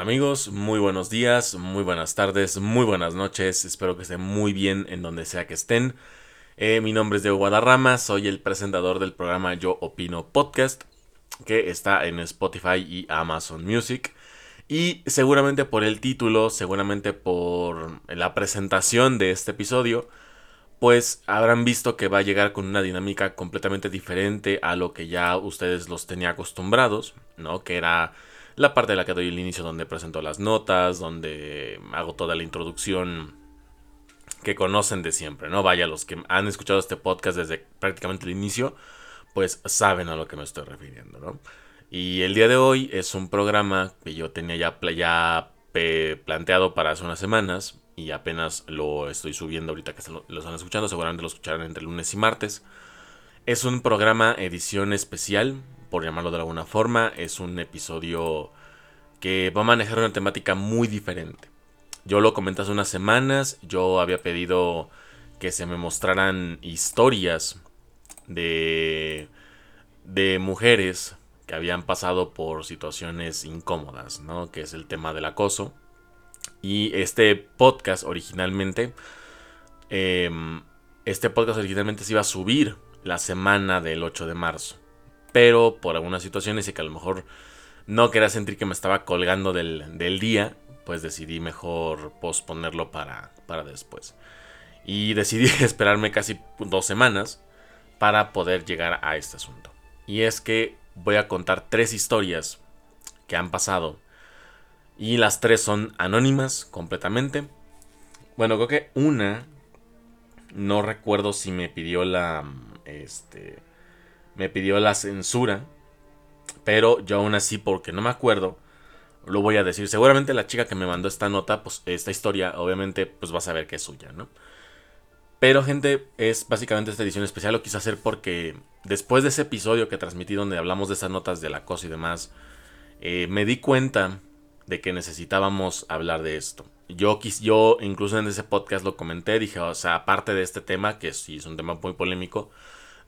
Amigos, muy buenos días, muy buenas tardes, muy buenas noches. Espero que estén muy bien en donde sea que estén. Eh, mi nombre es Diego Guadarrama, soy el presentador del programa Yo Opino Podcast, que está en Spotify y Amazon Music. Y seguramente por el título, seguramente por la presentación de este episodio, pues habrán visto que va a llegar con una dinámica completamente diferente a lo que ya ustedes los tenía acostumbrados, ¿no? Que era la parte de la que doy el inicio donde presento las notas, donde hago toda la introducción que conocen de siempre, ¿no? Vaya, los que han escuchado este podcast desde prácticamente el inicio, pues saben a lo que me estoy refiriendo, ¿no? Y el día de hoy es un programa que yo tenía ya, ya planteado para hace unas semanas y apenas lo estoy subiendo ahorita que lo están escuchando, seguramente lo escucharán entre lunes y martes. Es un programa edición especial, por llamarlo de alguna forma, es un episodio que va a manejar una temática muy diferente. Yo lo comenté hace unas semanas, yo había pedido que se me mostraran historias de, de mujeres que habían pasado por situaciones incómodas, ¿no? Que es el tema del acoso. Y este podcast originalmente, em, este podcast originalmente se iba a subir la semana del 8 de marzo. Pero por algunas situaciones y que a lo mejor no quería sentir que me estaba colgando del, día, pues decidí mejor posponerlo para, para después. Y decidí esperarme casi dos semanas para poder llegar a este asunto. Y es que voy a contar tres historias que han pasado. Y las tres son anónimas completamente. Bueno, creo que una. No recuerdo si me pidió la. Este. Me pidió la censura. Pero yo aún así, porque no me acuerdo, lo voy a decir. Seguramente la chica que me mandó esta nota, pues esta historia, obviamente, pues va a saber que es suya, ¿no? Pero gente, es básicamente esta edición especial. Lo quise hacer porque después de ese episodio que transmití donde hablamos de esas notas del acoso y demás, eh, me di cuenta de que necesitábamos hablar de esto. Yo, yo incluso en ese podcast lo comenté, dije, o sea, aparte de este tema, que sí es un tema muy polémico,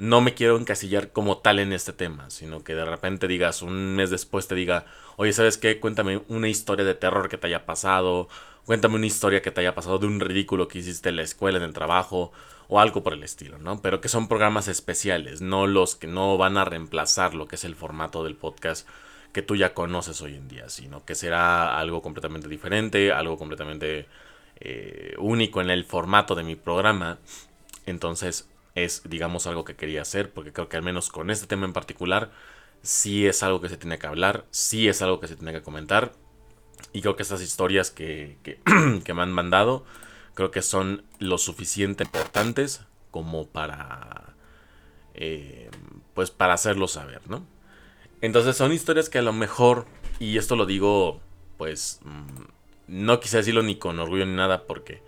no me quiero encasillar como tal en este tema, sino que de repente digas, un mes después te diga, oye, ¿sabes qué? Cuéntame una historia de terror que te haya pasado, cuéntame una historia que te haya pasado de un ridículo que hiciste en la escuela, en el trabajo, o algo por el estilo, ¿no? Pero que son programas especiales, no los que no van a reemplazar lo que es el formato del podcast que tú ya conoces hoy en día, sino que será algo completamente diferente, algo completamente eh, único en el formato de mi programa. Entonces, es, digamos, algo que quería hacer, porque creo que al menos con este tema en particular, sí es algo que se tiene que hablar, sí es algo que se tiene que comentar, y creo que estas historias que, que, me han mandado, creo que son lo suficiente importantes como para, eh, pues, para hacerlo saber, ¿no? Entonces son historias que a lo mejor, y esto lo digo, pues, mm, no quise decirlo ni con orgullo ni nada, porque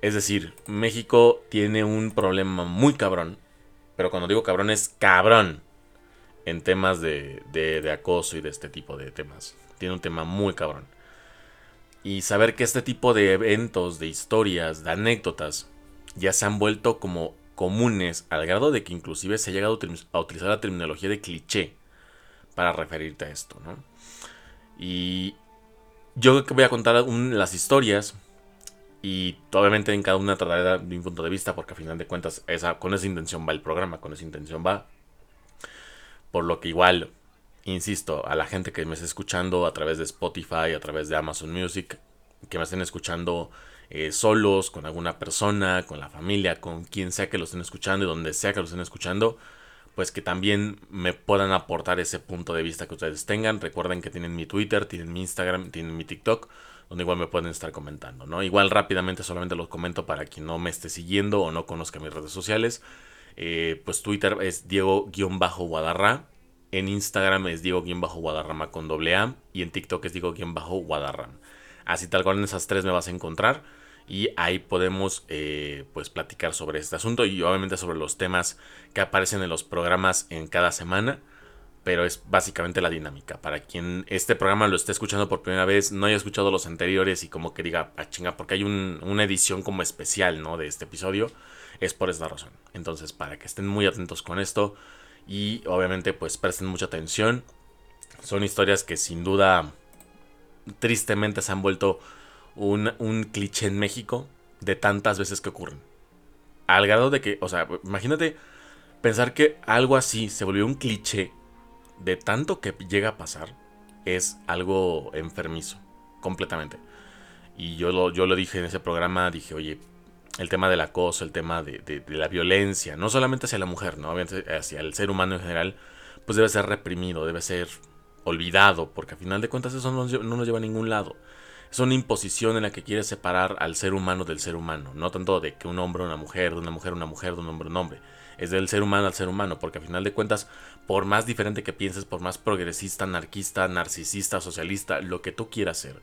es decir, México tiene un problema muy cabrón. Pero cuando digo cabrón es cabrón. En temas de, de, acoso y de este tipo de temas. Tiene un tema muy cabrón. Y saber que este tipo de eventos, de historias, de anécdotas, ya se han vuelto como comunes al grado de que inclusive se ha llegado a utilizar la terminología de cliché para referirte a esto, ¿no? Y yo voy a contar las historias y obviamente en cada una trataré de un punto de vista, porque a final de cuentas esa, con esa intención va el programa, con esa intención va. Por lo que igual, insisto, a la gente que me esté escuchando a través de Spotify, a través de Amazon Music, que me estén escuchando eh, solos, con alguna persona, con la familia, con quien sea que lo estén escuchando y donde sea que lo estén escuchando, pues que también me puedan aportar ese punto de vista que ustedes tengan. Recuerden que tienen mi Twitter, tienen mi Instagram, tienen mi TikTok donde igual me pueden estar comentando, ¿no? Igual rápidamente solamente los comento para quien no me esté siguiendo o no conozca mis redes sociales. Eh, pues Twitter es Diego-Guadarra. En Instagram es Diego-Guadarrama con doble A. Y en TikTok es Diego-Guadarram. Así tal cual en esas tres me vas a encontrar. Y ahí podemos eh, pues platicar sobre este asunto y obviamente sobre los temas que aparecen en los programas en cada semana pero es básicamente la dinámica. Para quien este programa lo esté escuchando por primera vez, no haya escuchado los anteriores y como que diga, ah, chinga, porque hay una edición como especial, ¿no? De este episodio, es por esta razón. Entonces, para que estén muy atentos con esto y obviamente pues presten mucha atención. Son historias que sin duda tristemente se han vuelto un cliché en México de tantas veces que ocurren. Al grado de que, o sea, imagínate pensar que algo así se volvió un cliché de tanto que llega a pasar, es algo enfermizo, completamente. Y yo lo, yo lo dije en ese programa, dije, oye, el tema del acoso, el tema de, la violencia, no solamente hacia la mujer, ¿no? hacia el ser humano en general, pues debe ser reprimido, debe ser olvidado, porque a final de cuentas eso no, no nos lleva a ningún lado. Es una imposición en la que quiere separar al ser humano del ser humano, no tanto de que un hombre una mujer, de una mujer una mujer, de un hombre un hombre. Es del ser humano al ser humano, porque a final de cuentas, por más diferente que pienses, por más progresista, anarquista, narcisista, socialista, lo que tú quieras ser,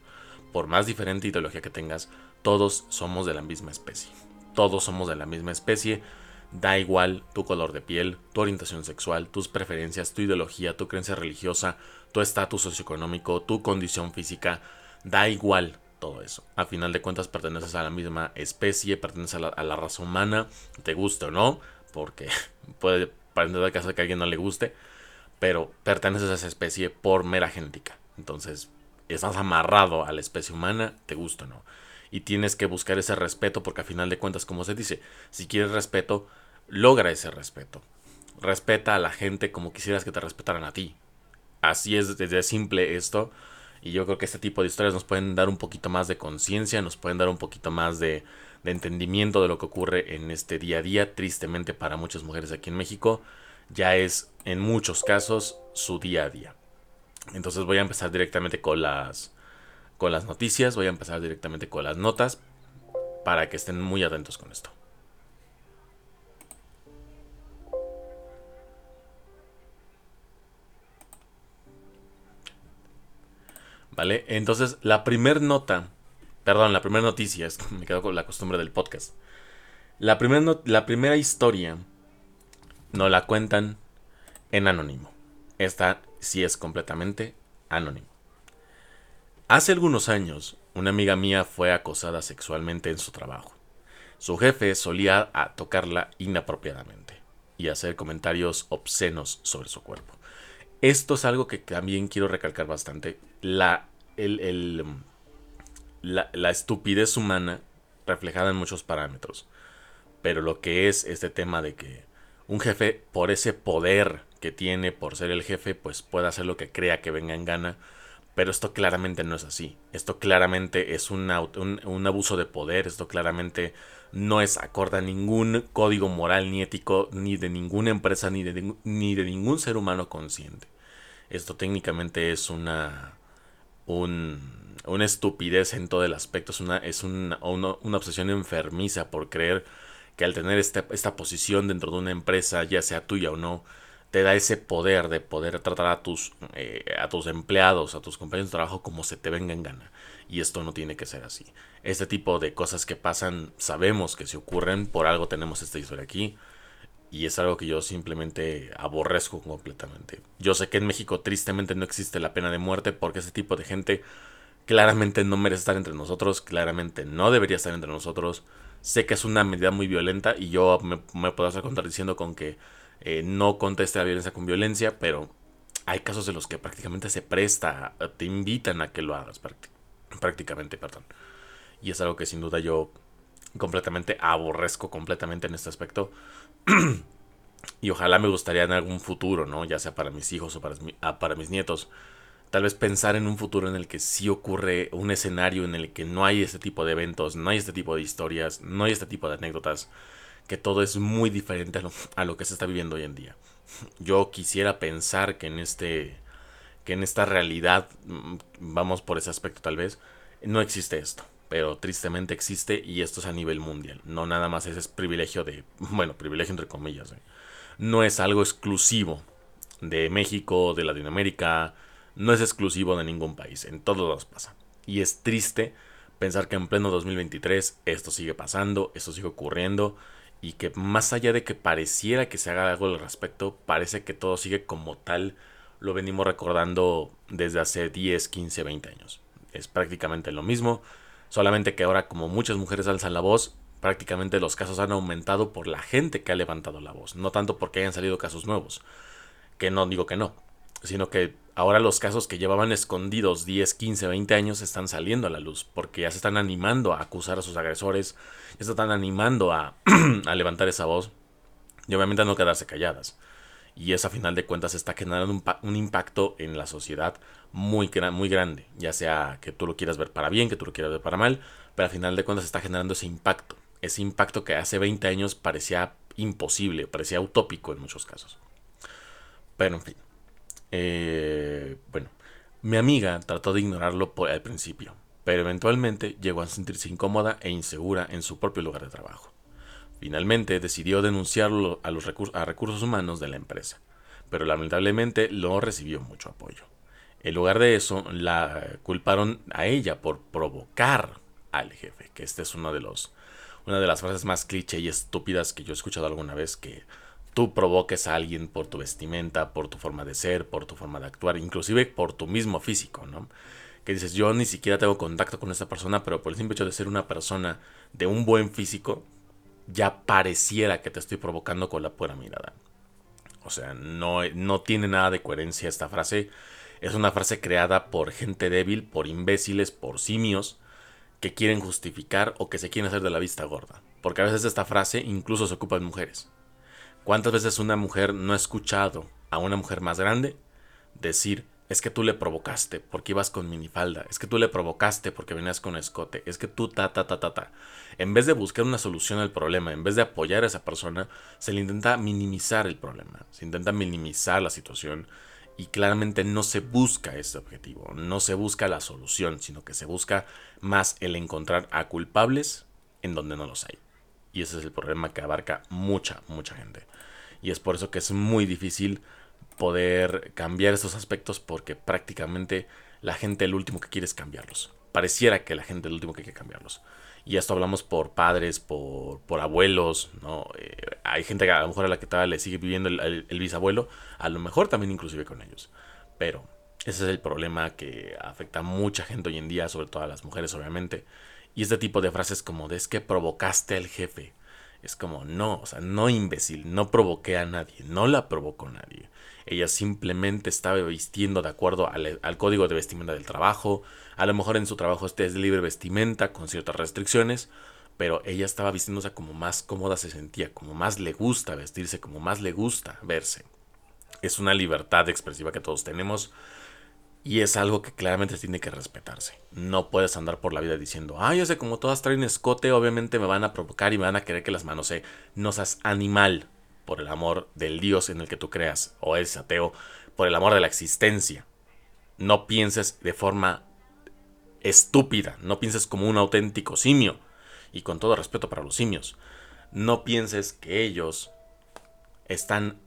por más diferente ideología que tengas, todos somos de la misma especie. Todos somos de la misma especie. Da igual tu color de piel, tu orientación sexual, tus preferencias, tu ideología, tu creencia religiosa, tu estatus socioeconómico, tu condición física. Da igual todo eso. A final de cuentas perteneces a la misma especie, perteneces a la, raza humana, te guste o no, porque puede parecer caso que a alguien no le guste, pero perteneces a esa especie por mera genética. Entonces, estás amarrado a la especie humana, te gusta o no y tienes que buscar ese respeto porque a final de cuentas, como se dice, si quieres respeto, logra ese respeto. Respeta a la gente como quisieras que te respetaran a ti. Así es desde simple esto. Y yo creo que este tipo de historias nos pueden dar un poquito más de conciencia, nos pueden dar un poquito más de, de entendimiento de lo que ocurre en este día a día. Tristemente para muchas mujeres aquí en México, ya es en muchos casos su día a día. Entonces voy a empezar directamente con las, con las noticias, voy a empezar directamente con las notas para que estén muy atentos con esto. ¿Vale? Entonces, la primera nota, perdón, la primera noticia, es me quedo con la costumbre del podcast. La, la primera historia nos la cuentan en anónimo. Esta sí es completamente anónimo. Hace algunos años, una amiga mía fue acosada sexualmente en su trabajo. Su jefe solía tocarla inapropiadamente y hacer comentarios obscenos sobre su cuerpo. Esto es algo que también quiero recalcar bastante. La, la, la estupidez humana reflejada en muchos parámetros. Pero lo que es este tema de que un jefe, por ese poder que tiene, por ser el jefe, pues puede hacer lo que crea que venga en gana pero esto claramente no es así. Esto claramente es un, un, abuso de poder. Esto claramente no es acorde a ningún código moral ni ético, ni de ninguna empresa, ni de, ni de ningún ser humano consciente. Esto técnicamente es una, una estupidez en todo el aspecto. Es, una, es una, una, obsesión enfermiza por creer que al tener esta, esta posición dentro de una empresa, ya sea tuya o no, te da ese poder de poder tratar a tus, eh, a tus empleados, a tus compañeros de trabajo como se te venga en gana. Y esto no tiene que ser así. Este tipo de cosas que pasan, sabemos que se ocurren, por algo tenemos esta historia aquí. Y es algo que yo simplemente aborrezco completamente. Yo sé que en México tristemente no existe la pena de muerte porque ese tipo de gente claramente no merece estar entre nosotros, claramente no debería estar entre nosotros. Sé que es una medida muy violenta y yo me, puedo estar contradiciendo con que eh, no conteste la violencia con violencia, pero hay casos en los que prácticamente se presta, te invitan a que lo hagas, prácticamente, perdón. Y es algo que sin duda yo completamente aborrezco completamente en este aspecto. y ojalá me gustaría en algún futuro, ¿no? Ya sea para mis hijos o para, ah, para mis nietos, tal vez pensar en un futuro en el que sí ocurre un escenario en el que no hay este tipo de eventos, no hay este tipo de historias, no hay este tipo de anécdotas que todo es muy diferente a lo, que se está viviendo hoy en día. Yo quisiera pensar que en este que en esta realidad mm, vamos por ese aspecto tal vez no existe esto, pero tristemente existe y esto es a nivel mundial. No nada más ese es privilegio de, bueno, privilegio entre comillas. ¿eh? No es algo exclusivo de México, de Latinoamérica, no es exclusivo de ningún país, en todos lados pasa. Y es triste pensar que en pleno 2023 esto sigue pasando, esto sigue ocurriendo y que más allá de que pareciera que se haga algo al respecto, parece que todo sigue como tal, lo venimos recordando desde hace 10, 15, 20 años. Es prácticamente lo mismo, solamente que ahora como muchas mujeres alzan la voz, prácticamente los casos han aumentado por la gente que ha levantado la voz, no tanto porque hayan salido casos nuevos, que no digo que no, sino que ahora los casos que llevaban escondidos 10, 15, 20 años están saliendo a la luz, porque ya se están animando a acusar a sus agresores, ya se están animando a, levantar esa voz y obviamente a no quedarse calladas. Y eso a final de cuentas está generando un, un impacto en la sociedad muy, muy grande, ya sea que tú lo quieras ver para bien, que tú lo quieras ver para mal, pero a final de cuentas está generando ese impacto, ese impacto que hace 20 años parecía imposible, parecía utópico en muchos casos. Pero en fin. Eh, bueno, mi amiga trató de ignorarlo por, al principio, pero eventualmente llegó a sentirse incómoda e insegura en su propio lugar de trabajo. Finalmente decidió denunciarlo a los recursos humanos de la empresa, pero lamentablemente no recibió mucho apoyo. En lugar de eso, la culparon a ella por provocar al jefe, que este es uno de una de las frases más cliché y estúpidas que yo he escuchado alguna vez, que tú provoques a alguien por tu vestimenta, por tu forma de ser, por tu forma de actuar, inclusive por tu mismo físico, ¿no? Que dices, yo ni siquiera tengo contacto con esa persona, pero por el simple hecho de ser una persona de un buen físico, ya pareciera que te estoy provocando con la pura mirada. O sea, no, no tiene nada de coherencia esta frase. Es una frase creada por gente débil, por imbéciles, por simios, que quieren justificar o que se quieren hacer de la vista gorda. Porque a veces esta frase incluso se ocupa en mujeres. ¿Cuántas veces una mujer no ha escuchado a una mujer más grande decir, es que tú le provocaste porque ibas con minifalda, es que tú le provocaste porque venías con escote, es que tú ta ta ta ta ta. En vez de buscar una solución al problema, en vez de apoyar a esa persona, se le intenta minimizar el problema, se intenta minimizar la situación y claramente no se busca ese objetivo, no se busca la solución, sino que se busca más el encontrar a culpables en donde no los hay. Y ese es el problema que abarca mucha, mucha gente. Y es por eso que es muy difícil poder cambiar estos aspectos porque prácticamente la gente el último que quiere es cambiarlos. Pareciera que la gente el último que quiere cambiarlos. Y esto hablamos por padres, por, por abuelos, ¿no? Eh, hay gente que a lo mejor a la que todavía le sigue viviendo el, el, bisabuelo, a lo mejor también inclusive con ellos. Pero ese es el problema que afecta a mucha gente hoy en día, sobre todo a las mujeres obviamente, y este tipo de frases como de es que provocaste al jefe. Es como, no, o sea, no imbécil, no provoqué a nadie, no la provocó nadie. Ella simplemente estaba vistiendo de acuerdo al, código de vestimenta del trabajo. A lo mejor en su trabajo este es libre vestimenta, con ciertas restricciones, pero ella estaba vistiéndose como más cómoda se sentía, como más le gusta vestirse, como más le gusta verse. Es una libertad expresiva que todos tenemos y es algo que claramente tiene que respetarse. No puedes andar por la vida diciendo, ay, yo sé, como todas traen escote, obviamente me van a provocar y me van a querer que las manos se. No seas animal por el amor del Dios en el que tú creas, o eres ateo, por el amor de la existencia. No pienses de forma estúpida, no pienses como un auténtico simio, y con todo respeto para los simios, no pienses que ellos están,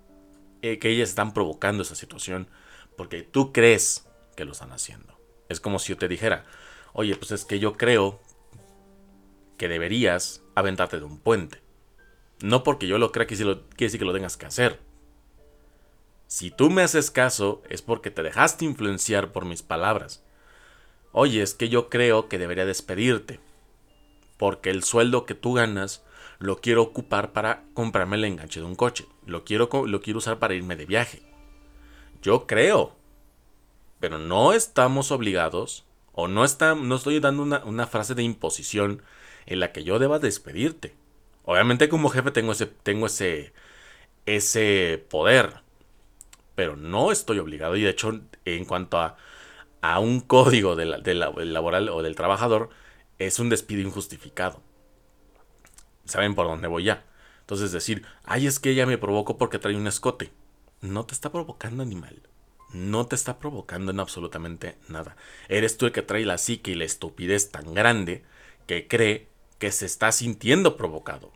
eh, que ellas están provocando esa situación, porque tú crees que lo están haciendo. Es como si yo te dijera, oye, pues es que yo creo que deberías aventarte de un puente. No porque yo lo crea que quiere decir que lo tengas que hacer. Si tú me haces caso es porque te dejaste influenciar por mis palabras. Oye, es que yo creo que debería despedirte. Porque el sueldo que tú ganas lo quiero ocupar para comprarme el enganche de un coche. Lo quiero, lo quiero usar para irme de viaje. Yo creo pero no estamos obligados, o no, está, no estoy dando una, frase de imposición en la que yo deba despedirte. Obviamente como jefe tengo ese, tengo ese, ese poder, pero no estoy obligado. Y de hecho, en cuanto a, a un código del laboral o del trabajador, es un despido injustificado. ¿Saben por dónde voy ya? Entonces decir, ay, es que ella me provocó porque trae un escote. No te está provocando animal no te está provocando en absolutamente nada. Eres tú el que trae la psique y la estupidez tan grande que cree que se está sintiendo provocado.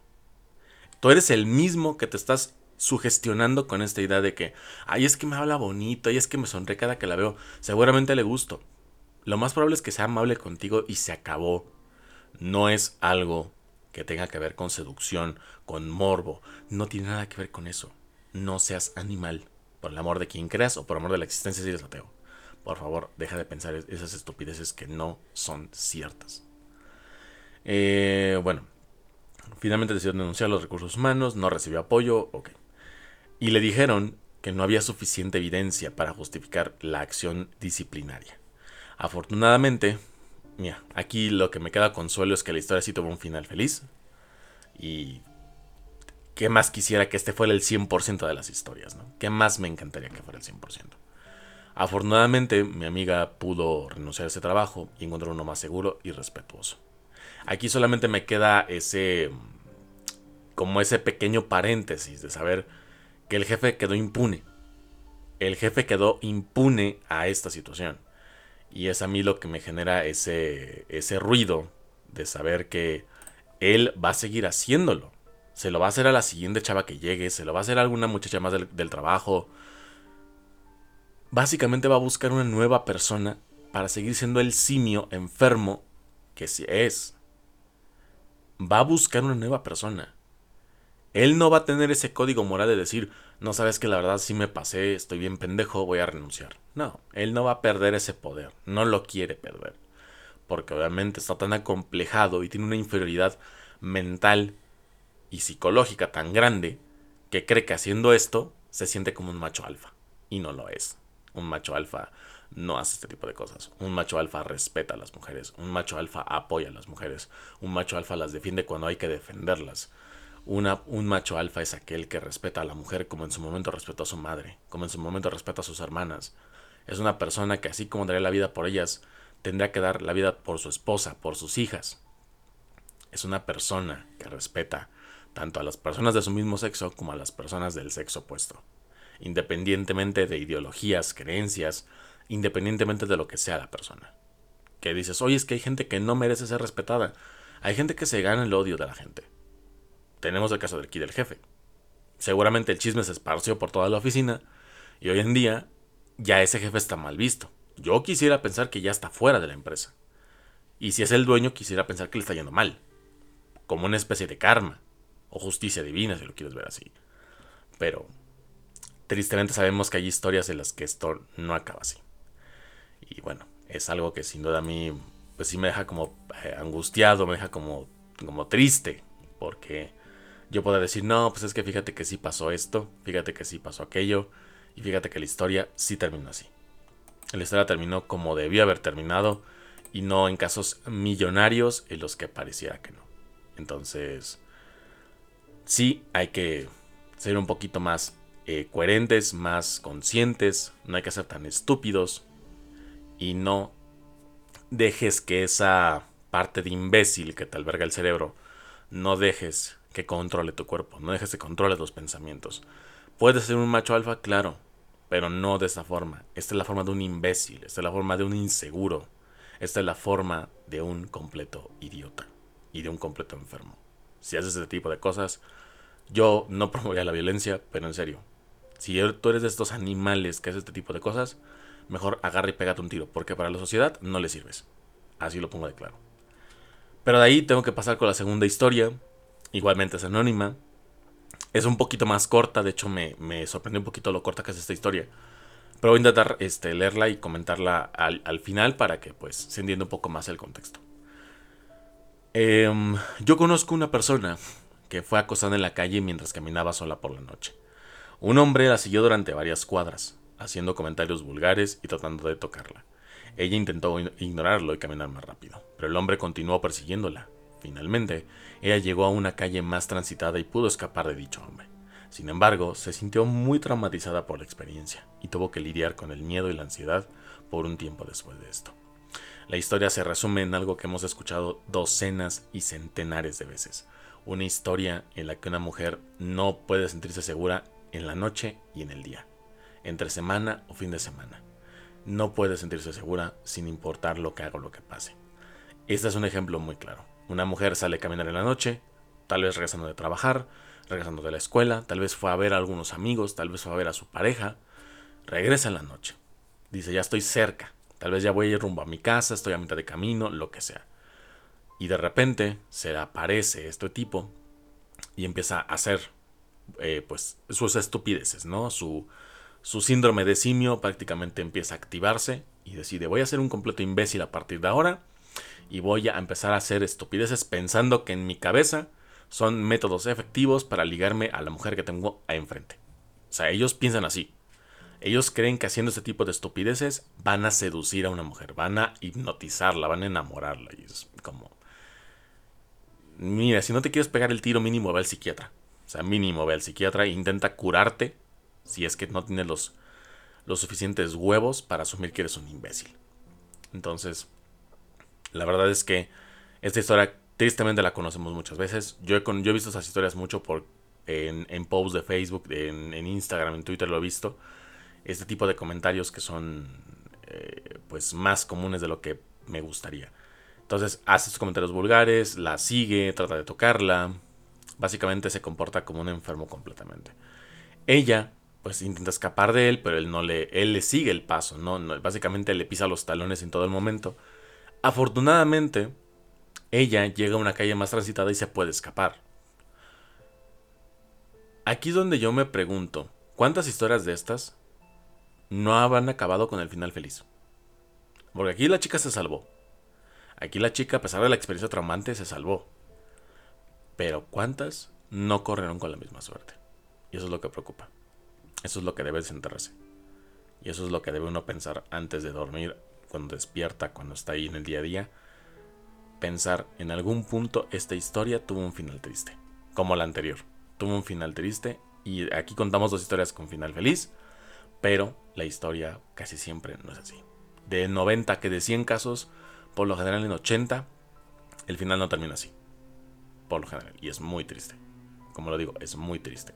Tú eres el mismo que te estás sugestionando con esta idea de que, ay, es que me habla bonito, ay, es que me sonríe cada que la veo, seguramente le gusto. Lo más probable es que sea amable contigo y se acabó. No es algo que tenga que ver con seducción, con morbo, no tiene nada que ver con eso. No seas animal por el amor de quien creas o por amor de la existencia si eres ateo. Por favor, deja de pensar esas estupideces que no son ciertas. Eh, bueno, finalmente decidió denunciar los recursos humanos, no recibió apoyo, ok. Y le dijeron que no había suficiente evidencia para justificar la acción disciplinaria. Afortunadamente, mira, aquí lo que me queda consuelo es que la historia sí tuvo un final feliz. Y qué más quisiera que este fuera el 100% de las historias, ¿no? ¿Qué más me encantaría que fuera el 100%? Afortunadamente, mi amiga pudo renunciar a ese trabajo y encontrar uno más seguro y respetuoso. Aquí solamente me queda ese como ese pequeño paréntesis de saber que el jefe quedó impune. El jefe quedó impune a esta situación. Y es a mí lo que me genera ese, ese ruido de saber que él va a seguir haciéndolo. Se lo va a hacer a la siguiente chava que llegue, se lo va a hacer a alguna muchacha más del, trabajo. Básicamente va a buscar una nueva persona para seguir siendo el simio enfermo que sí es. Va a buscar una nueva persona. Él no va a tener ese código moral de decir, no sabes que la verdad sí me pasé, estoy bien pendejo, voy a renunciar. No, él no va a perder ese poder, no lo quiere perder. Porque obviamente está tan acomplejado y tiene una inferioridad mental y psicológica tan grande que cree que haciendo esto se siente como un macho alfa. Y no lo es. Un macho alfa no hace este tipo de cosas. Un macho alfa respeta a las mujeres. Un macho alfa apoya a las mujeres. Un macho alfa las defiende cuando hay que defenderlas un macho alfa es aquel que respeta a la mujer como en su momento respetó a su madre, como en su momento respeta a sus hermanas. Es una persona que así como daría la vida por ellas, tendría que dar la vida por su esposa, por sus hijas. Es una persona que respeta tanto a las personas de su mismo sexo como a las personas del sexo opuesto, independientemente de ideologías, creencias, independientemente de lo que sea la persona. Que dices, oye, es que hay gente que no merece ser respetada, hay gente que se gana el odio de la gente tenemos el caso del Kid del jefe. Seguramente el chisme se esparció por toda la oficina y hoy en día ya ese jefe está mal visto. Yo quisiera pensar que ya está fuera de la empresa. Y si es el dueño, quisiera pensar que le está yendo mal. Como una especie de karma. O justicia divina, si lo quieres ver así. Pero, tristemente sabemos que hay historias en las que esto no acaba así. Y bueno, es algo que sin duda a mí, pues sí me deja como eh, angustiado, me deja como, como triste. Porque yo puedo decir, no, pues es que fíjate que sí pasó esto, fíjate que sí pasó aquello, y fíjate que la historia sí terminó así. La historia terminó como debió haber terminado, y no en casos millonarios en los que pareciera que no. Entonces, sí hay que ser un poquito más eh, coherentes, más conscientes, no hay que ser tan estúpidos, y no dejes que esa parte de imbécil que te alberga el cerebro, no dejes que controle tu cuerpo, no dejes que controle tus pensamientos. Puedes ser un macho alfa, claro, pero no de esa forma. Esta es la forma de un imbécil, esta es la forma de un inseguro, esta es la forma de un completo idiota y de un completo enfermo. Si haces ese tipo de cosas, yo no promovería la violencia, pero en serio, si tú eres de estos animales que haces este tipo de cosas, mejor agarra y pégate un tiro, porque para la sociedad no le sirves. Así lo pongo de claro. Pero de ahí tengo que pasar con la segunda historia, igualmente es anónima. Es un poquito más corta, de hecho me, sorprendió un poquito lo corta que es esta historia. Pero voy a intentar este, leerla y comentarla al, final para que pues se entienda un poco más el contexto. Em, yo conozco una persona que fue acosada en la calle mientras caminaba sola por la noche. Un hombre la siguió durante varias cuadras, haciendo comentarios vulgares y tratando de tocarla. Ella intentó ignorarlo y caminar más rápido, pero el hombre continuó persiguiéndola, Finalmente, ella llegó a una calle más transitada y pudo escapar de dicho hombre. Sin embargo, se sintió muy traumatizada por la experiencia y tuvo que lidiar con el miedo y la ansiedad por un tiempo después de esto. La historia se resume en algo que hemos escuchado docenas y centenares de veces. Una historia en la que una mujer no puede sentirse segura en la noche y en el día, entre semana o fin de semana. No puede sentirse segura sin importar lo que haga o lo que pase. Este es un ejemplo muy claro. Una mujer sale a caminar en la noche, tal vez regresando de trabajar, regresando de la escuela, tal vez fue a ver a algunos amigos, tal vez fue a ver a su pareja, regresa en la noche. Dice, ya estoy cerca, tal vez ya voy a ir rumbo a mi casa, estoy a mitad de camino, lo que sea. Y de repente se aparece este tipo y empieza a hacer eh, pues sus estupideces, ¿no? Su, síndrome de simio prácticamente empieza a activarse y decide, voy a ser un completo imbécil a partir de ahora y voy a empezar a hacer estupideces pensando que en mi cabeza son métodos efectivos para ligarme a la mujer que tengo enfrente. O sea, ellos piensan así. Ellos creen que haciendo este tipo de estupideces van a seducir a una mujer, van a hipnotizarla, van a enamorarla. Y es como... Mira, si no te quieres pegar el tiro mínimo, ve al psiquiatra. O sea, mínimo ve al psiquiatra e intenta curarte si es que no tienes los, los suficientes huevos para asumir que eres un imbécil. Entonces, la verdad es que esta historia tristemente la conocemos muchas veces. Yo he, yo he visto esas historias mucho por, en, en posts de Facebook, en, en, Instagram, en Twitter lo he visto. Este tipo de comentarios que son eh, pues más comunes de lo que me gustaría. Entonces hace sus comentarios vulgares, la sigue, trata de tocarla. Básicamente se comporta como un enfermo completamente. Ella pues intenta escapar de él, pero él no le, él le sigue el paso, ¿no? Básicamente le pisa los talones en todo el momento. Afortunadamente, ella llega a una calle más transitada y se puede escapar. Aquí es donde yo me pregunto, ¿cuántas historias de estas no habrán acabado con el final feliz? Porque aquí la chica se salvó. Aquí la chica, a pesar de la experiencia traumante, se salvó. Pero ¿cuántas no corrieron con la misma suerte? Y eso es lo que preocupa. Eso es lo que debe centrarse. Y eso es lo que debe uno pensar antes de dormir, cuando despierta, cuando está ahí en el día a día. Pensar en algún punto esta historia tuvo un final triste. Como la anterior. Tuvo un final triste. Y aquí contamos dos historias con final feliz. Pero la historia casi siempre no es así. De 90 que de 100 casos, por lo general en 80, el final no termina así. Por lo general. Y es muy triste. Como lo digo, es muy triste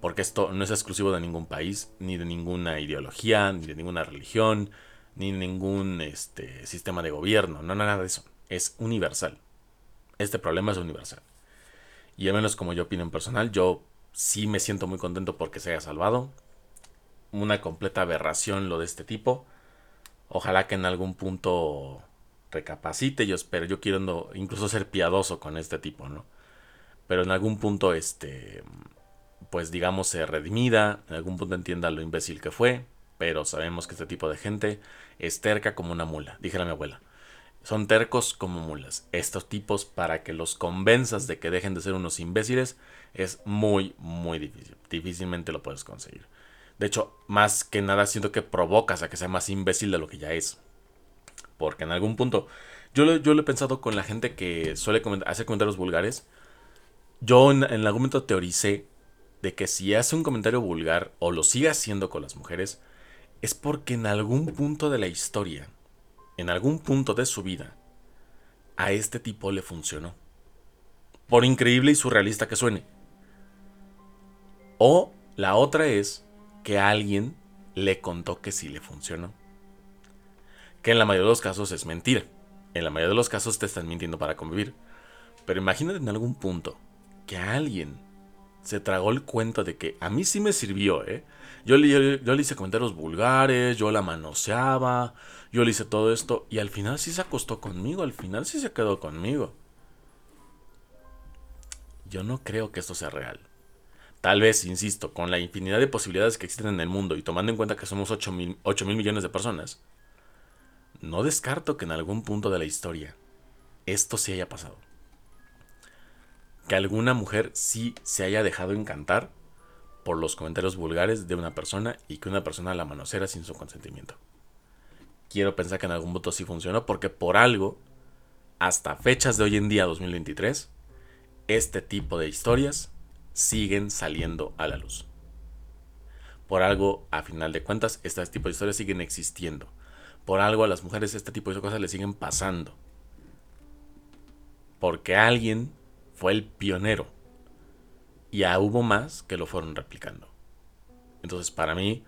porque esto no es exclusivo de ningún país, ni de ninguna ideología, ni de ninguna religión, ni de ningún este, sistema de gobierno, no nada de eso, es universal. Este problema es universal. Y al menos como yo opino en personal, yo sí me siento muy contento porque se haya salvado. Una completa aberración lo de este tipo. Ojalá que en algún punto recapacite, yo espero, yo quiero incluso ser piadoso con este tipo, ¿no? Pero en algún punto, este, pues digamos, se redimida, en algún punto entienda lo imbécil que fue, pero sabemos que este tipo de gente es terca como una mula, dijera mi abuela. Son tercos como mulas. Estos tipos, para que los convenzas de que dejen de ser unos imbéciles, es muy, muy difícil. Difícilmente lo puedes conseguir. De hecho, más que nada siento que provocas a que sea más imbécil de lo que ya es. Porque en algún punto, yo lo, yo lo he pensado con la gente que suele hacer comentarios vulgares. Yo en, en algún momento teoricé de que si hace un comentario vulgar o lo sigue haciendo con las mujeres, es porque en algún punto de la historia, en algún punto de su vida, a este tipo le funcionó. Por increíble y surrealista que suene. O la otra es que alguien le contó que sí le funcionó. Que en la mayoría de los casos es mentira. En la mayoría de los casos te están mintiendo para convivir. Pero imagínate en algún punto que alguien se tragó el cuento de que a mí sí me sirvió, ¿eh? Yo le, yo, le hice comentarios vulgares, yo la manoseaba, yo le hice todo esto y al final sí se acostó conmigo, al final sí se quedó conmigo. Yo no creo que esto sea real. Tal vez, insisto, con la infinidad de posibilidades que existen en el mundo y tomando en cuenta que somos 8 mil, 8 mil millones de personas, no descarto que en algún punto de la historia esto sí haya pasado que alguna mujer sí se haya dejado encantar por los comentarios vulgares de una persona y que una persona la manosera sin su consentimiento. Quiero pensar que en algún punto sí funcionó porque por algo, hasta fechas de hoy en día 2023, este tipo de historias siguen saliendo a la luz. Por algo, a final de cuentas, este tipo de historias siguen existiendo. Por algo a las mujeres este tipo de cosas le siguen pasando. Porque alguien fue el pionero. Y ya hubo más que lo fueron replicando. Entonces, para mí,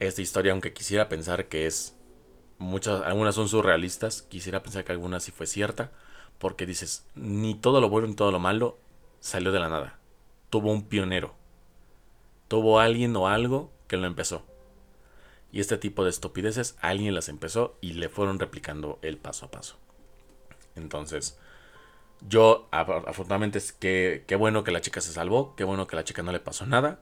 esta historia, aunque quisiera pensar que es. Muchas, algunas son surrealistas, quisiera pensar que alguna sí fue cierta, porque dices, ni todo lo bueno ni todo lo malo salió de la nada. Tuvo un pionero. Tuvo alguien o algo que lo empezó. Y este tipo de estupideces alguien las empezó y le fueron replicando el paso a paso. Entonces, yo, afortunadamente, es que qué bueno que la chica se salvó, qué bueno que la chica no le pasó nada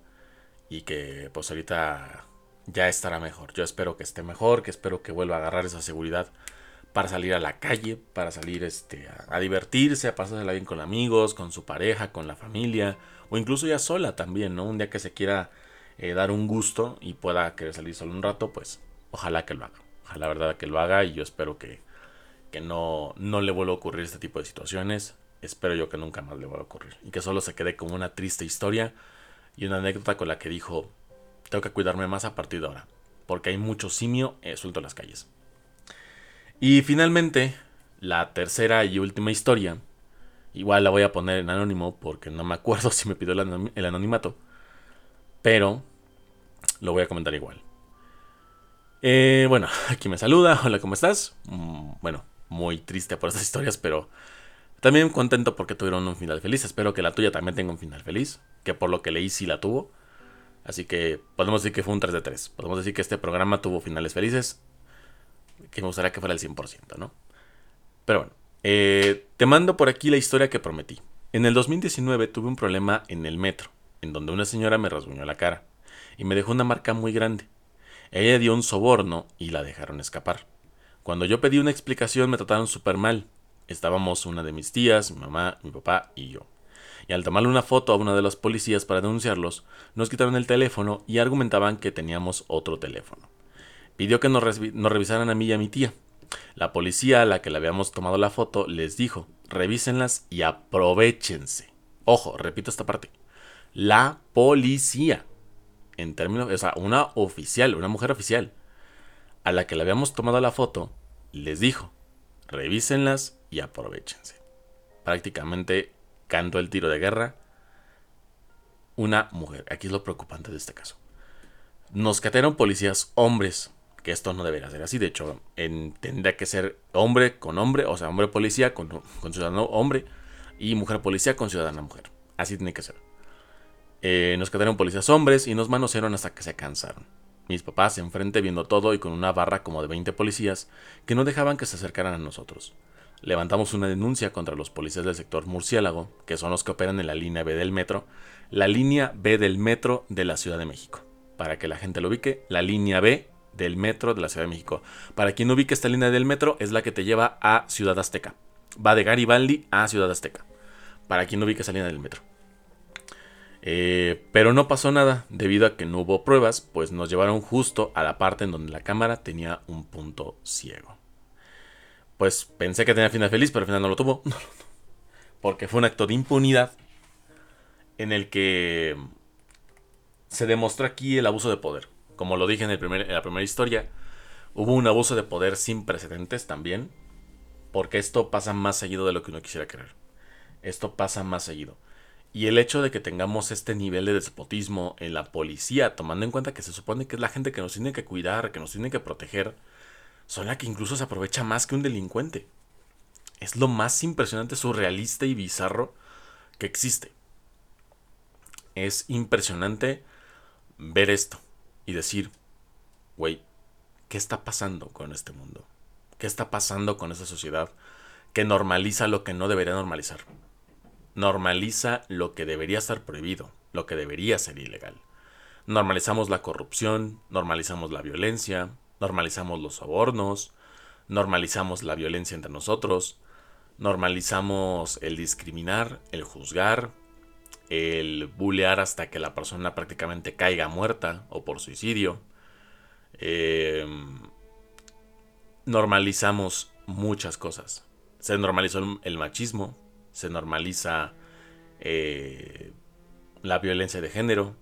y que pues ahorita ya estará mejor. Yo espero que esté mejor, que espero que vuelva a agarrar esa seguridad para salir a la calle, para salir este, a, divertirse, a pasársela bien con amigos, con su pareja, con la familia, o incluso ya sola también, ¿no? Un día que se quiera eh, dar un gusto y pueda querer salir solo un rato, pues ojalá que lo haga. Ojalá la verdad que lo haga y yo espero que, que no, no le vuelva a ocurrir este tipo de situaciones. Espero yo que nunca más le vuelva a ocurrir. Y que solo se quede como una triste historia y una anécdota con la que dijo, tengo que cuidarme más a partir de ahora. Porque hay mucho simio eh, suelto en las calles. Y finalmente, la tercera y última historia. Igual la voy a poner en anónimo porque no me acuerdo si me pidió el anonimato. Pero lo voy a comentar igual. Eh, bueno, aquí me saluda. Hola, ¿cómo estás? Mm, bueno, muy triste por estas historias, pero también contento porque tuvieron un final feliz. Espero que la tuya también tenga un final feliz. Que por lo que leí sí la tuvo. Así que podemos decir que fue un 3 de 3. Podemos decir que este programa tuvo finales felices. Que me gustaría que fuera el 100%, ¿no? Pero bueno, eh, te mando por aquí la historia que prometí. En el 2019 tuve un problema en el metro, en donde una señora me rasguñó la cara y me dejó una marca muy grande. Ella dio un soborno y la dejaron escapar. Cuando yo pedí una explicación me trataron súper mal. Estábamos una de mis tías, mi mamá, mi papá y yo. Y al tomarle una foto a uno de los policías para denunciarlos, nos quitaron el teléfono y argumentaban que teníamos otro teléfono. Pidió que nos revisaran a mí y a mi tía. La policía a la que le habíamos tomado la foto les dijo, revísenlas y aprovechense. Ojo, repito esta parte. La policía en términos, o sea, una oficial, una mujer oficial, a la que le habíamos tomado la foto, les dijo, revísenlas y aprovechense. Prácticamente canto el tiro de guerra. Una mujer. Aquí es lo preocupante de este caso. Nos catearon policías hombres, que esto no debería ser así. De hecho, tendría que ser hombre con hombre, o sea, hombre policía con, con ciudadano hombre y mujer policía con ciudadana mujer. Así tiene que ser. Eh, nos quedaron policías hombres y nos manosearon hasta que se cansaron. Mis papás enfrente viendo todo y con una barra como de 20 policías que no dejaban que se acercaran a nosotros. Levantamos una denuncia contra los policías del sector Murciélago, que son los que operan en la línea B del metro, la línea B del metro de la Ciudad de México. Para que la gente lo ubique, la línea B del metro de la Ciudad de México. Para quien no ubique esta línea del metro, es la que te lleva a Ciudad Azteca. Va de Garibaldi a Ciudad Azteca. Para quien no ubique esa línea del metro. Eh, pero no pasó nada, debido a que no hubo pruebas, pues nos llevaron justo a la parte en donde la cámara tenía un punto ciego. Pues pensé que tenía final feliz, pero al final no lo tuvo. Porque fue un acto de impunidad en el que se demostró aquí el abuso de poder. Como lo dije en, la primera historia, hubo un abuso de poder sin precedentes también, porque esto pasa más seguido de lo que uno quisiera creer. Esto pasa más seguido. Y el hecho de que tengamos este nivel de despotismo en la policía, tomando en cuenta que se supone que es la gente que nos tiene que cuidar, que nos tiene que proteger, son la que incluso se aprovecha más que un delincuente. Es lo más impresionante, surrealista y bizarro que existe. Es impresionante ver esto y decir, güey, ¿qué está pasando con este mundo? ¿Qué está pasando con esta sociedad que normaliza lo que no debería normalizar? normaliza lo que debería estar prohibido, lo que debería ser ilegal. Normalizamos la corrupción, normalizamos la violencia, normalizamos los sobornos, normalizamos la violencia entre nosotros, normalizamos el discriminar, el juzgar, el bulear hasta que la persona prácticamente caiga muerta o por suicidio. Em, normalizamos muchas cosas. Se normalizó el machismo, se normaliza eh, la violencia de género,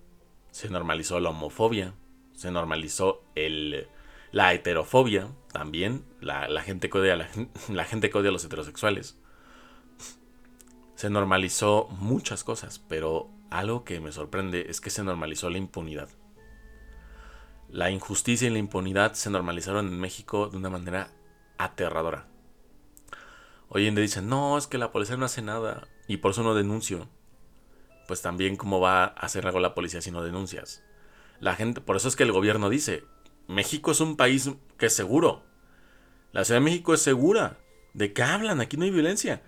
se normalizó la homofobia, se normalizó el, la heterofobia también, la, gente que la, la gente que odia a los heterosexuales. Se normalizó muchas cosas, pero algo que me sorprende es que se normalizó la impunidad. La injusticia y la impunidad se normalizaron en México de una manera aterradora. Hoy en día dicen, no, es que la policía no hace nada y por eso no denuncio. Pues también cómo va a hacer algo la policía si no denuncias. La gente, por eso es que el gobierno dice, México es un país que es seguro. La Ciudad de México es segura. ¿De qué hablan? Aquí no hay violencia.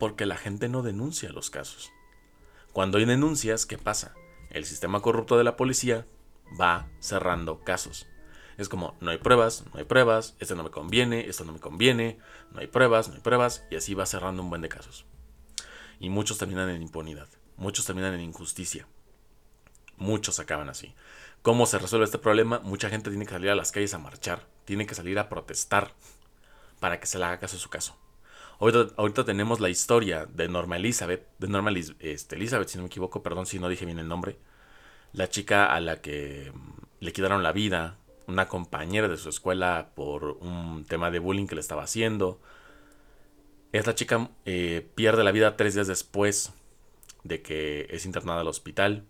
Porque la gente no denuncia los casos. Cuando hay denuncias, ¿qué pasa? El sistema corrupto de la policía va cerrando casos. Es como, no hay pruebas, no hay pruebas, esto no me conviene, esto no me conviene, no hay pruebas, no hay pruebas, y así va cerrando un buen de casos. Y muchos terminan en impunidad, muchos terminan en injusticia. Muchos acaban así. ¿Cómo se resuelve este problema? Mucha gente tiene que salir a las calles a marchar, tiene que salir a protestar para que se le haga caso a su caso. Ahorita, tenemos la historia de Norma Elizabeth, de Norma este, Elizabeth, si no me equivoco, perdón si no dije bien el nombre, la chica a la que mm, le quitaron la vida, una compañera de su escuela por un tema de bullying que le estaba haciendo. Esta chica eh, pierde la vida tres días después de que es internada al hospital.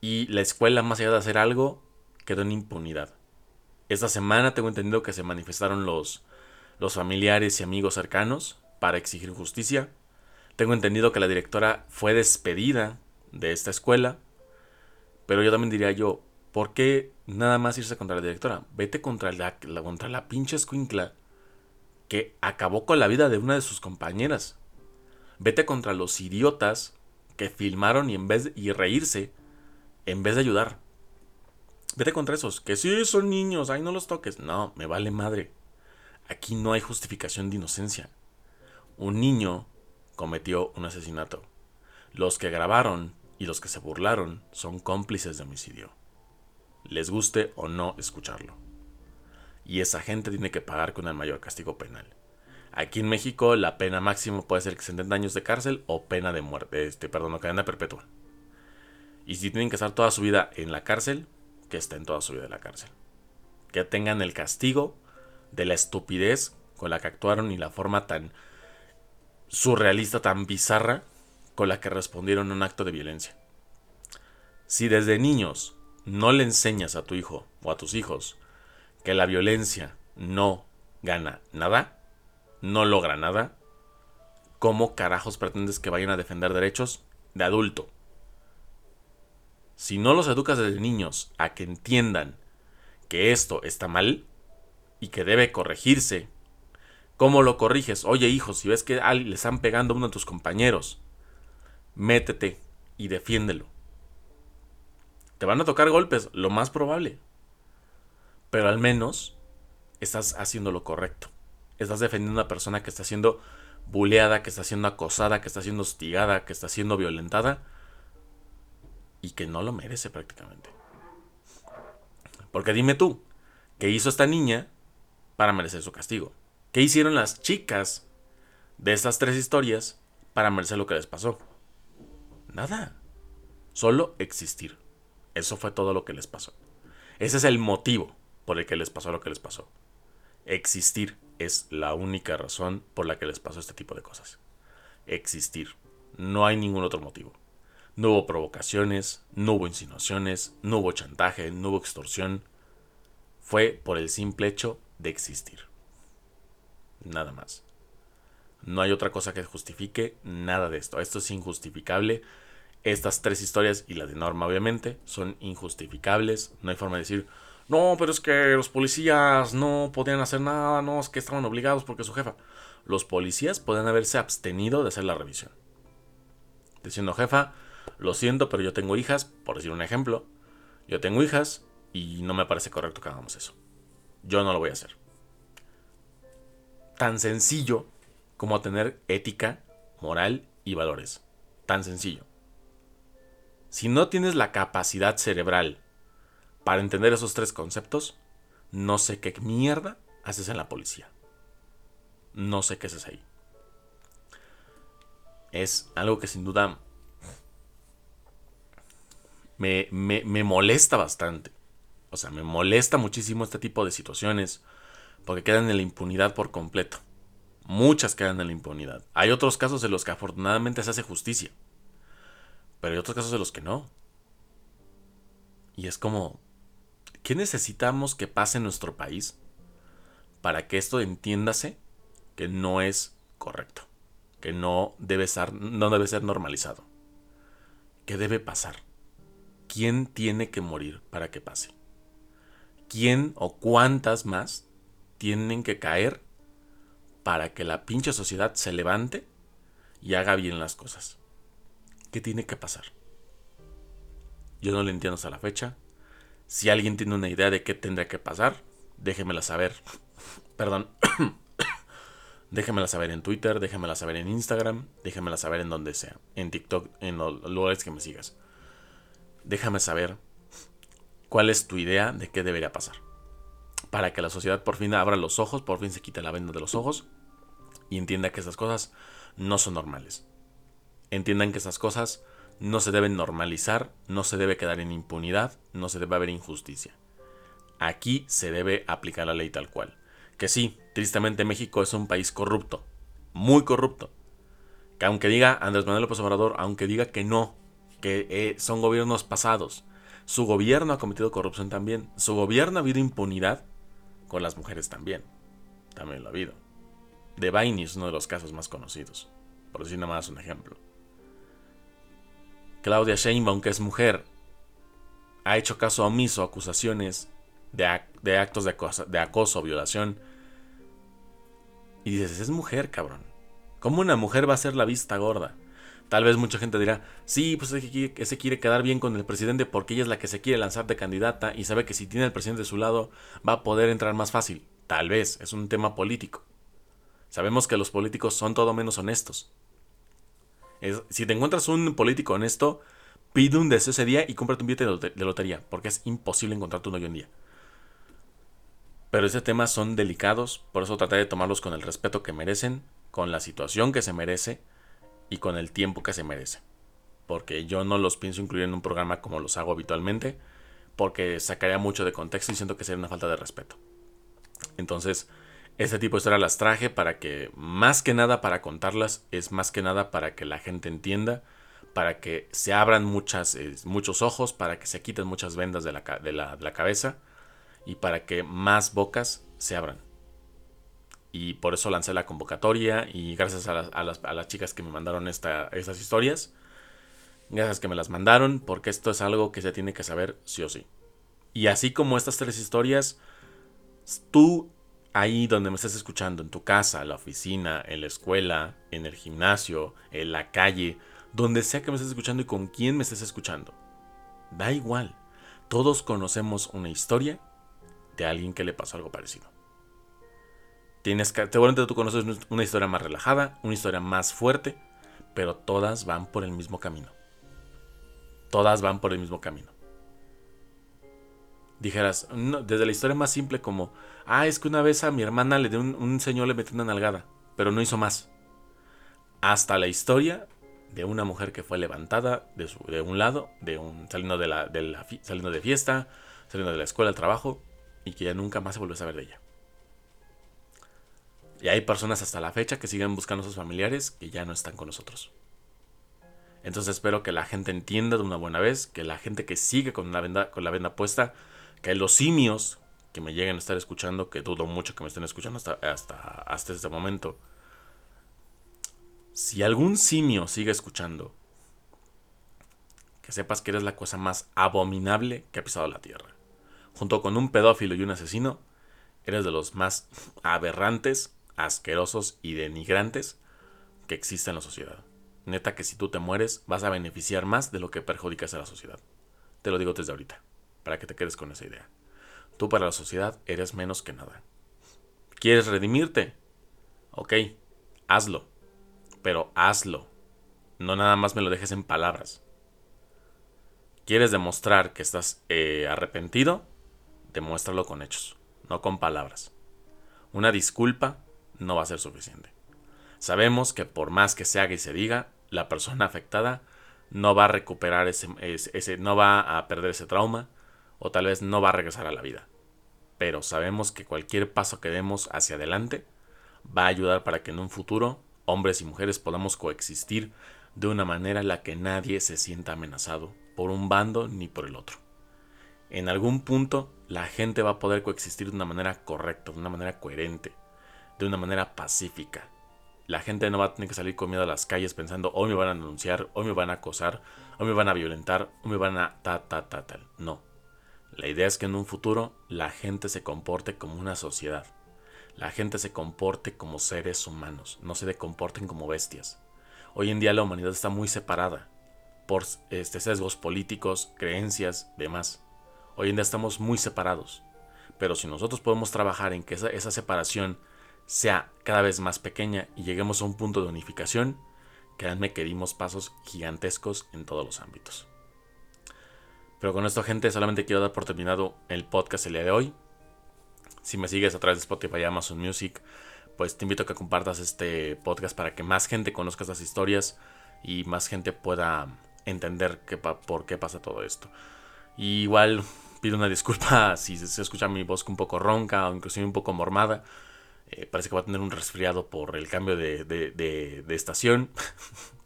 Y la escuela, más allá de hacer algo, quedó en impunidad. Esta semana tengo entendido que se manifestaron los, los familiares y amigos cercanos para exigir justicia. Tengo entendido que la directora fue despedida de esta escuela. Pero yo también diría yo, ¿por qué nada más irse contra la directora? Vete contra la, contra la pinche escuincla que acabó con la vida de una de sus compañeras. Vete contra los idiotas que filmaron y en vez de, y reírse en vez de ayudar. Vete contra esos, que sí son niños, ahí no los toques. No, me vale madre. Aquí no hay justificación de inocencia. Un niño cometió un asesinato. Los que grabaron y los que se burlaron son cómplices de homicidio. Les guste o no escucharlo. Y esa gente tiene que pagar con el mayor castigo penal. Aquí en México la pena máxima puede ser que 70 años de cárcel o pena de muerte, este, perdón, o cadena perpetua. Y si tienen que estar toda su vida en la cárcel, que estén toda su vida en la cárcel. Que tengan el castigo de la estupidez con la que actuaron y la forma tan surrealista, tan bizarra con la que respondieron a un acto de violencia. Si desde niños no le enseñas a tu hijo o a tus hijos que la violencia no gana nada, no logra nada, ¿cómo carajos pretendes que vayan a defender derechos de adulto? Si no los educas desde niños a que entiendan que esto está mal y que debe corregirse, ¿cómo lo corriges? Oye, hijo, si ves que le están pegando a uno de tus compañeros, métete y defiéndelo. Te van a tocar golpes, lo más probable. Pero al menos estás haciendo lo correcto. Estás defendiendo a una persona que está siendo buleada, que está siendo acosada, que está siendo hostigada, que está siendo violentada y que no lo merece prácticamente. Porque dime tú, ¿qué hizo esta niña para merecer su castigo? ¿Qué hicieron las chicas de estas tres historias para merecer lo que les pasó? Nada. Solo existir. Eso fue todo lo que les pasó. Ese es el motivo por el que les pasó lo que les pasó. Existir es la única razón por la que les pasó este tipo de cosas. Existir. No hay ningún otro motivo. No hubo provocaciones, no hubo insinuaciones, no hubo chantaje, no hubo extorsión. Fue por el simple hecho de existir. Nada más. No hay otra cosa que justifique nada de esto. Esto es injustificable. Estas tres historias y la de Norma obviamente son injustificables. No hay forma de decir, no, pero es que los policías no podían hacer nada, no, es que estaban obligados porque su jefa. Los policías pueden haberse abstenido de hacer la revisión. Diciendo, jefa, lo siento, pero yo tengo hijas, por decir un ejemplo. Yo tengo hijas y no me parece correcto que hagamos eso. Yo no lo voy a hacer. Tan sencillo como tener ética, moral y valores. Tan sencillo. Si no tienes la capacidad cerebral para entender esos tres conceptos, no sé qué mierda haces en la policía. No sé qué haces ahí. Es algo que sin duda me, me, molesta bastante. O sea, me molesta muchísimo este tipo de situaciones porque quedan en la impunidad por completo. Muchas quedan en la impunidad. Hay otros casos en los que afortunadamente se hace justicia. Pero hay otros casos en los que no. Y es como, ¿qué necesitamos que pase en nuestro país para que esto entiéndase que no es correcto? Que no debe ser, no debe ser normalizado. ¿Qué debe pasar? quién tiene que morir para que pase. ¿Quién o cuántas más tienen que caer para que la pinche sociedad se levante y haga bien las cosas? ¿Qué tiene que pasar? Yo no lo entiendo hasta la fecha. Si alguien tiene una idea de qué tendría que pasar, déjemela saber. Perdón. déjemela saber en Twitter, déjemela saber en Instagram, déjemela saber en donde sea. En TikTok, en los lugares que me sigas déjame saber ¿Cuál es tu idea de qué debería pasar? Para que la sociedad por fin abra los ojos, por fin se quite la venda de los ojos y entienda que esas cosas no son normales. Entiendan que esas cosas no se deben normalizar, no se debe quedar en impunidad, no se debe haber injusticia. Aquí se debe aplicar la ley tal cual. Que sí, tristemente México es un país corrupto, muy corrupto. Que aunque diga Andrés Manuel López Obrador, aunque diga que no, que eh, son gobiernos pasados, su gobierno ha cometido corrupción también. Su gobierno ha habido impunidad con las mujeres también. También lo ha habido. De Baini es uno de los casos más conocidos. Por decir nada más un ejemplo. Claudia Sheinbaum, que es mujer, ha hecho caso omiso a acusaciones de, actos de acoso, de acoso, violación. Y dices, es mujer, cabrón. ¿Cómo una mujer va a ser la vista gorda? Tal vez mucha gente dirá, sí, pues ese quiere, quiere quedar bien con el presidente porque ella es la que se quiere lanzar de candidata y sabe que si tiene al presidente de su lado va a poder entrar más fácil. Tal vez, es un tema político. Sabemos que los políticos son todo menos honestos. si te encuentras un político honesto, pide un deseo ese día y cómprate un billete de lotería, porque es imposible encontrarte uno hoy en día. Pero ese tema son delicados, por eso trataré de tomarlos con el respeto que merecen, con la situación que se merece y con el tiempo que se merece. Porque yo no los pienso incluir en un programa como los hago habitualmente, porque sacaría mucho de contexto y siento que sería una falta de respeto. Entonces, este tipo de historias las traje para que, más que nada para contarlas, es más que nada para que la gente entienda, para que se abran eh, muchos ojos, para que se quiten muchas vendas de la, de la cabeza y para que más bocas se abran y por eso lancé la convocatoria y gracias a, las, chicas que me mandaron esta, estas historias. Gracias que me las mandaron porque esto es algo que se tiene que saber sí o sí. Y así como estas tres historias, tú ahí donde me estés escuchando, en tu casa, en la oficina, en la escuela, en el gimnasio, en la calle, donde sea que me estés escuchando y con quién me estés escuchando. Da igual. Todos conocemos una historia de alguien que le pasó algo parecido. Tienes que, seguramente tú conoces una historia más relajada, una historia más fuerte, pero todas van por el mismo camino. Todas van por el mismo camino. Dijeras, desde la historia más simple como, ah, es que una vez a mi hermana le dio un, señor le metió una nalgada, pero no hizo más. Hasta la historia de una mujer que fue levantada de, de un lado, de un, saliendo, de de la, saliendo de fiesta, saliendo de la escuela al trabajo, y que ya nunca más se volvió a saber de ella. Y hay personas hasta la fecha que siguen buscando a sus familiares que ya no están con nosotros. Entonces espero que la gente entienda de una buena vez, que la gente que sigue con la venda, con la venda puesta, que los simios que me lleguen a estar escuchando, que dudo mucho que me estén escuchando hasta, hasta, hasta este momento, si algún simio sigue escuchando, que sepas que eres la cosa más abominable que ha pisado la tierra. Junto con un pedófilo y un asesino, eres de los más aberrantes asquerosos y denigrantes que existen en la sociedad. Neta que si tú te mueres vas a beneficiar más de lo que perjudicas a la sociedad. Te lo digo desde ahorita, para que te quedes con esa idea. Tú para la sociedad eres menos que nada. ¿Quieres redimirte? Ok, hazlo. Pero hazlo. No nada más me lo dejes en palabras. ¿Quieres demostrar que estás eh, arrepentido? Demuéstralo con hechos, no con palabras. Una disculpa no va a ser suficiente. Sabemos que por más que se haga y se diga, la persona afectada no va a recuperar ese, no va a perder ese trauma o tal vez no va a regresar a la vida. Pero sabemos que cualquier paso que demos hacia adelante va a ayudar para que en un futuro hombres y mujeres podamos coexistir de una manera en la que nadie se sienta amenazado por un bando ni por el otro. En algún punto la gente va a poder coexistir de una manera correcta, de una manera coherente, de una manera pacífica. La gente no va a tener que salir con miedo a las calles pensando, hoy me van a denunciar, hoy me van a acosar, hoy me van a violentar, hoy me van a ta, ta, ta, tal. No. La idea es que en un futuro la gente se comporte como una sociedad. La gente se comporte como seres humanos, no se comporten como bestias. Hoy en día la humanidad está muy separada por este, sesgos políticos, creencias, demás. Hoy en día estamos muy separados. Pero si nosotros podemos trabajar en que esa, esa separación sea cada vez más pequeña y lleguemos a un punto de unificación, créanme que dimos pasos gigantescos en todos los ámbitos. Pero con esto, gente, solamente quiero dar por terminado el podcast el día de hoy. Si me sigues a través de Spotify y Amazon Music, pues te invito a que compartas este podcast para que más gente conozca estas historias y más gente pueda entender por qué pasa todo esto. igual pido una disculpa si se escucha mi voz un poco ronca o inclusive un poco mormada. Eh, parece que va a tener un resfriado por el cambio de, estación.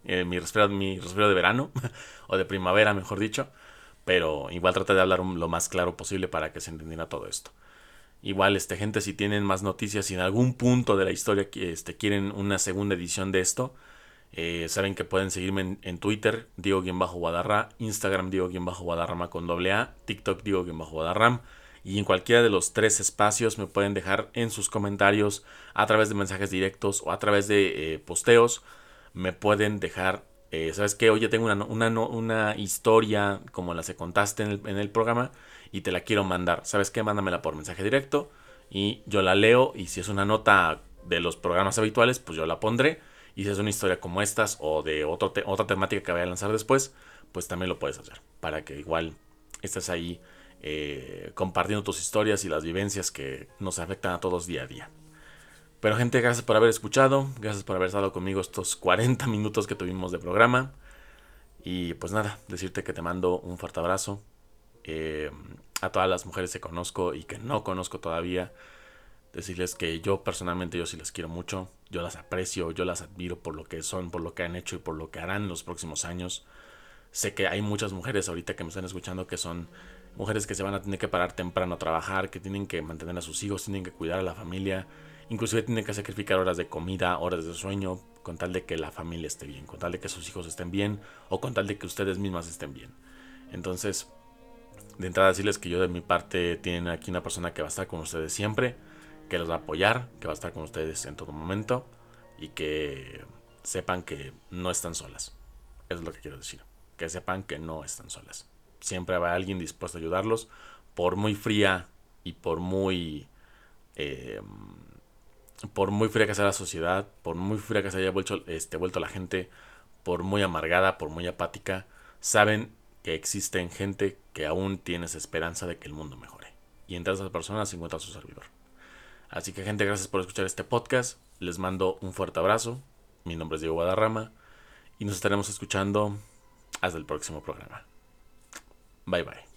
Eh, mi, resfriado, mi resfriado de verano o de primavera, mejor dicho. Pero igual traté de hablar lo más claro posible para que se entendiera todo esto. Igual, este, gente, si tienen más noticias, si en algún punto de la historia este, quieren una segunda edición de esto, eh, saben que pueden seguirme en, Twitter, Diego-Guadarra, Instagram, Diego-Guadarrama con doble A, TikTok, Diego-Guadarram. Y en cualquiera de los tres espacios me pueden dejar en sus comentarios, a través de mensajes directos o a través de eh, posteos. Me pueden dejar, eh, ¿sabes qué? Oye, tengo una, una, una, historia como la que contaste en el, en el programa y te la quiero mandar. ¿Sabes qué? Mándamela por mensaje directo y yo la leo y si es una nota de los programas habituales, pues yo la pondré. Y si es una historia como estas o de otra temática que vaya a lanzar después, pues también lo puedes hacer. Para que igual estés ahí eh, compartiendo tus historias y las vivencias que nos afectan a todos día a día. Pero gente, gracias por haber escuchado, gracias por haber estado conmigo estos 40 minutos que tuvimos de programa. Y pues nada, decirte que te mando un fuerte abrazo, eh, a todas las mujeres que conozco y que no conozco todavía, decirles que yo personalmente yo sí las quiero mucho, yo las aprecio, yo las admiro por lo que son, por lo que han hecho y por lo que harán en los próximos años. Sé que hay muchas mujeres ahorita que me están escuchando que son mujeres que se van a tener que parar temprano a trabajar, que tienen que mantener a sus hijos, tienen que cuidar a la familia, inclusive tienen que sacrificar horas de comida, horas de sueño, con tal de que la familia esté bien, con tal de que sus hijos estén bien o con tal de que ustedes mismas estén bien. Entonces, de entrada decirles que yo de mi parte tienen aquí una persona que va a estar con ustedes siempre, que los va a apoyar, que va a estar con ustedes en todo momento y que sepan que no están solas. Eso es lo que quiero decir. Que sepan que no están solas. Siempre va alguien dispuesto a ayudarlos, por muy fría y por muy... Eh, por muy fría que sea la sociedad, por muy fría que se haya vuelto, este, vuelto la gente, por muy amargada, por muy apática, saben que existen gente que aún tienes esperanza de que el mundo mejore. Y entre esas personas se encuentra su servidor. Así que gente, gracias por escuchar este podcast. Les mando un fuerte abrazo. Mi nombre es Diego Guadarrama. Y nos estaremos escuchando hasta el próximo programa. Bye bye.